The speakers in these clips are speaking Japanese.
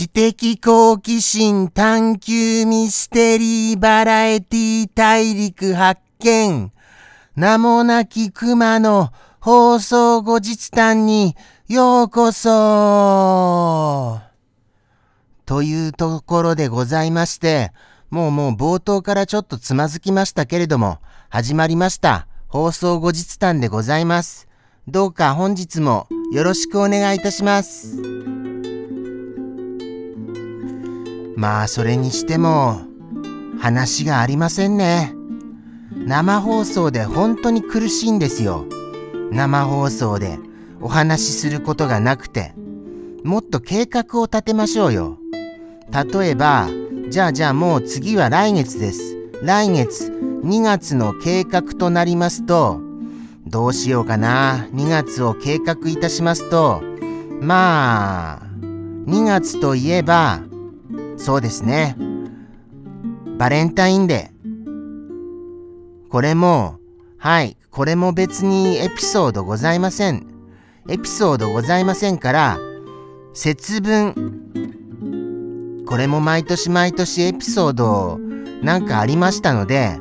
知的好奇心探求ミステリーバラエティ大陸発見名もなき熊の放送後日談にようこそというところでございまして、もうもう冒頭からちょっとつまずきましたけれども、始まりました。放送後日談でございます。どうか本日もよろしくお願いいたします。まあそれにしても話がありませんね。生放送で本当に苦しいんですよ。生放送でお話しすることがなくて。もっと計画を立てましょうよ。例えば、じゃあじゃあもう次は来月です。来月2月の計画となりますと、どうしようかな。2月を計画いたしますと、まあ、2月といえば、そうですね。バレンタインデー。これも、はい、これも別にエピソードございません。エピソードございませんから、節分。これも毎年毎年エピソードなんかありましたので、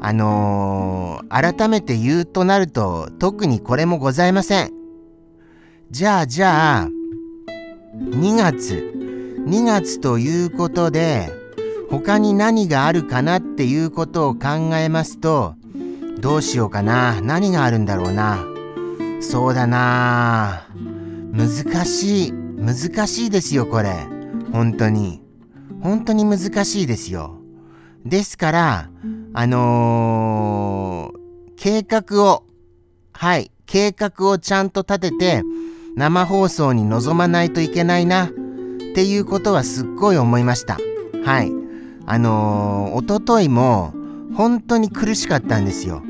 あのー、改めて言うとなると、特にこれもございません。じゃあじゃあ、2月。2月ということで、他に何があるかなっていうことを考えますと、どうしようかな。何があるんだろうな。そうだな。難しい。難しいですよ、これ。本当に。本当に難しいですよ。ですから、あのー、計画を、はい、計画をちゃんと立てて、生放送に臨まないといけないな。っていうことはすっごい思いました。はい。あのー、おとといも本当に苦しかったんですよ。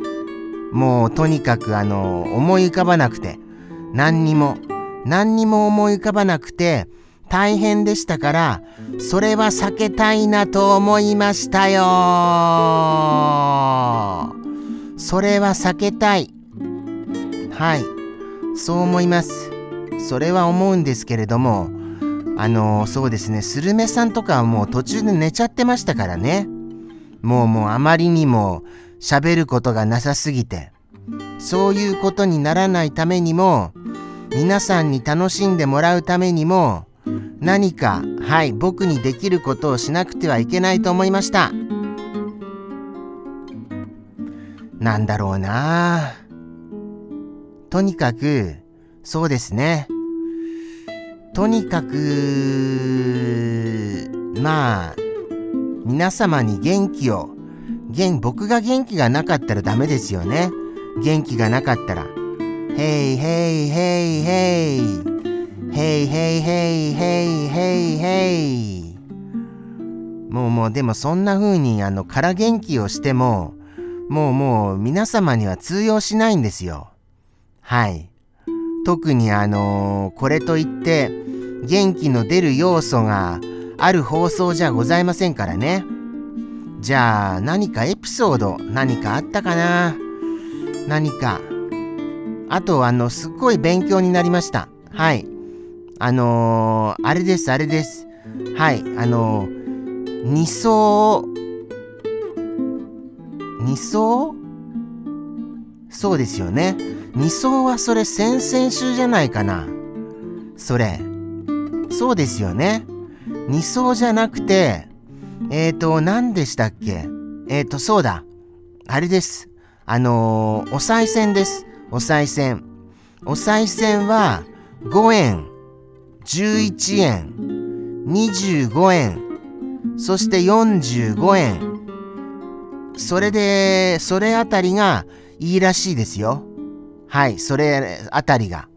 もうとにかくあのー、思い浮かばなくて、何にも、何にも思い浮かばなくて、大変でしたから、それは避けたいなと思いましたよそれは避けたい。はい。そう思います。それは思うんですけれども、あのー、そうですね、スルメさんとかはもう途中で寝ちゃってましたからね。もうもうあまりにも喋ることがなさすぎて。そういうことにならないためにも、皆さんに楽しんでもらうためにも、何か、はい、僕にできることをしなくてはいけないと思いました。なんだろうなとにかく、そうですね。とにかく、まあ、皆様に元気を、元、僕が元気がなかったらダメですよね。元気がなかったら。ヘイヘイヘイヘイ。ヘイヘイヘイヘイヘイヘイ。もうもうでもそんな風にあの空元気をしても、もうもう皆様には通用しないんですよ。はい。特にあのー、これといって元気の出る要素がある放送じゃございませんからね。じゃあ何かエピソード何かあったかな？何か。あとあのすっごい勉強になりました。はい。あのー、あれですあれです。はい。あのー、二層？二層？そうですよね。2層はそれ先々週じゃないかな。それ。そうですよね。2層じゃなくて、えっ、ー、と、何でしたっけ？えっ、ー、と、そうだ。あれです。あのー、お賽銭です。お賽銭。お賽銭は5円、11円、25円、そして45円。それで、それあたりがいいらしいですよ。はい、それあたりが。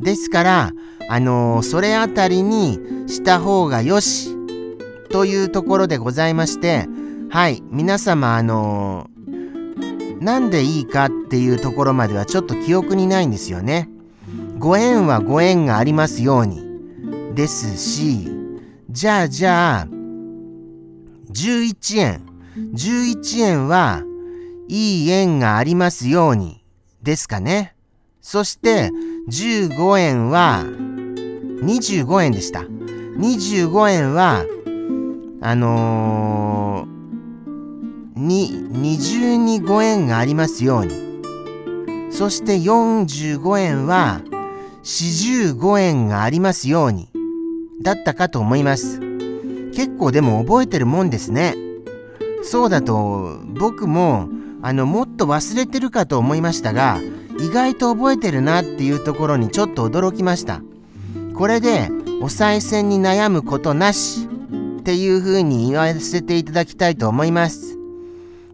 ですから、あのー、それあたりにした方がよし、というところでございまして、はい、皆様、あのー、なんでいいかっていうところまではちょっと記憶にないんですよね。ご縁はご縁がありますように。ですし、じゃあじゃあ、11円。11円はいい縁がありますように。ですかね。そして15円は25円でした。25円は、あのー、に、二重に5円がありますように。そして45円は、45円がありますように。だったかと思います。結構でも覚えてるもんですね。そうだと、僕も、あの、もっと忘れてるかと思いましたが、意外と覚えてるなっていうところにちょっと驚きました。これで、お賽銭に悩むことなしっていう風に言わせていただきたいと思います。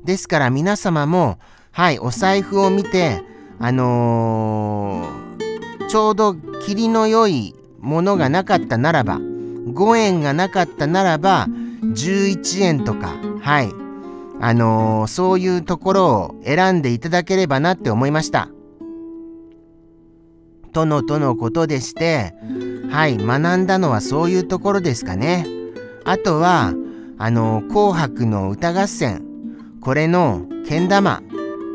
ですから皆様も、はい、お財布を見て、あのー、ちょうど霧の良いものがなかったならば、5円がなかったならば、11円とか、はい、あのー、そういうところを選んでいただければなって思いました。とのとのことでして、はい、学んだのはそういうところですかね。あとは、あの、紅白の歌合戦、これのけん玉、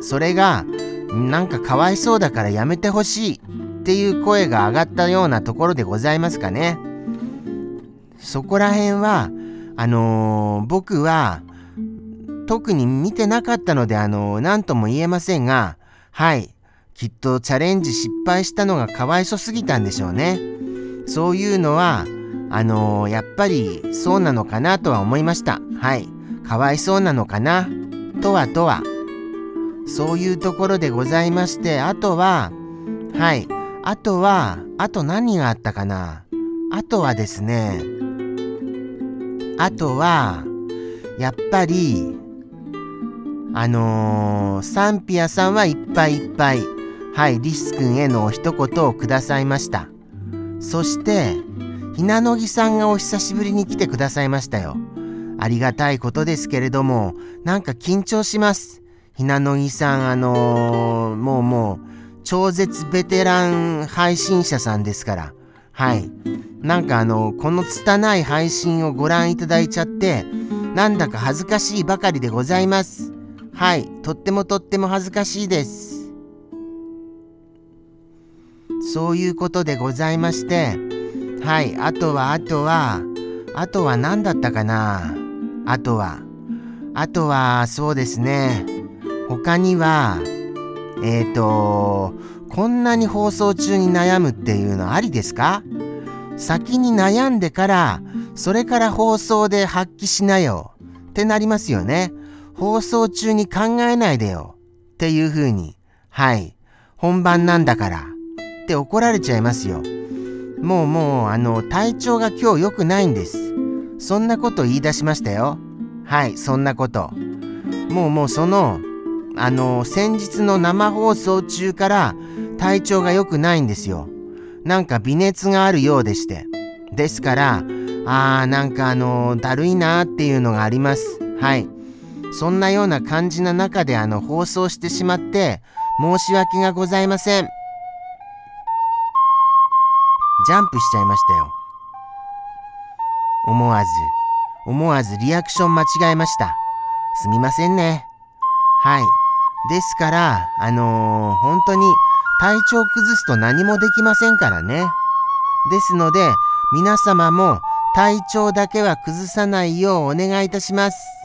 それが、なんかかわいそうだからやめてほしいっていう声が上がったようなところでございますかね。そこら辺は、あのー、僕は、特に見てなかったので、あの、何とも言えませんが、はい、きっとチャレンジ失敗したのがかわいそすぎたんでしょうね。そういうのは、あの、やっぱりそうなのかなとは思いました。はい。かわいそうなのかな？とはとは。そういうところでございまして、あとは、はい。あとは、あと何があったかな？あとはですね、あとは、やっぱり、あのー、サンピアさんはいっぱいいっぱい。はい、リス君への一言をくださいました。そして、ひなのぎさんがお久しぶりに来てくださいましたよ。ありがたいことですけれども、なんか緊張します。ひなのぎさん、あのー、もうもう、超絶ベテラン配信者さんですから。はい。なんかあの、この拙い配信をご覧いただいちゃって、なんだか恥ずかしいばかりでございます。はい。とってもとっても恥ずかしいです。そういうことでございまして、はい、あとは、あとは、あとは何だったかなあとは、あとは、そうですね、他には、えっ、ー、と、こんなに放送中に悩むっていうのありですか？先に悩んでから、それから放送で発揮しなよってなりますよね。放送中に考えないでよっていう風に。はい。本番なんだから。って怒られちゃいますよ。もうもう、あの、体調が今日良くないんです。そんなこと言い出しましたよ。はい、そんなこと。もうもうその、あの、先日の生放送中から体調が良くないんですよ。なんか微熱があるようでして。ですから、あーなんかあの、だるいなーっていうのがあります。はい。そんなような感じな中であの、放送してしまって、申し訳がございません。ジャンプしちゃいましたよ。思わず、思わずリアクション間違えました。すみませんね。はい。ですから、あのー、本当に体調崩すと何もできませんからね。ですので、皆様も体調だけは崩さないようお願いいたします。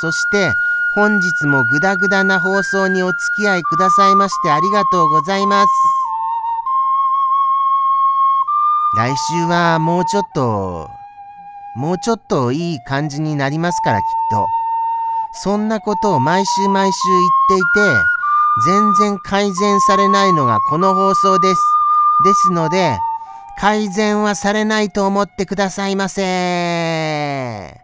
そして、本日もグダグダな放送にお付き合いくださいましてありがとうございます。来週はもうちょっと、もうちょっといい感じになりますからきっと。そんなことを毎週毎週言っていて、全然改善されないのがこの放送です。ですので、改善はされないと思ってくださいませ。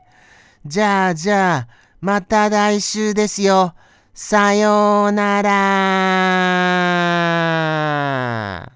じゃあじゃあ、また来週ですよ。さようなら。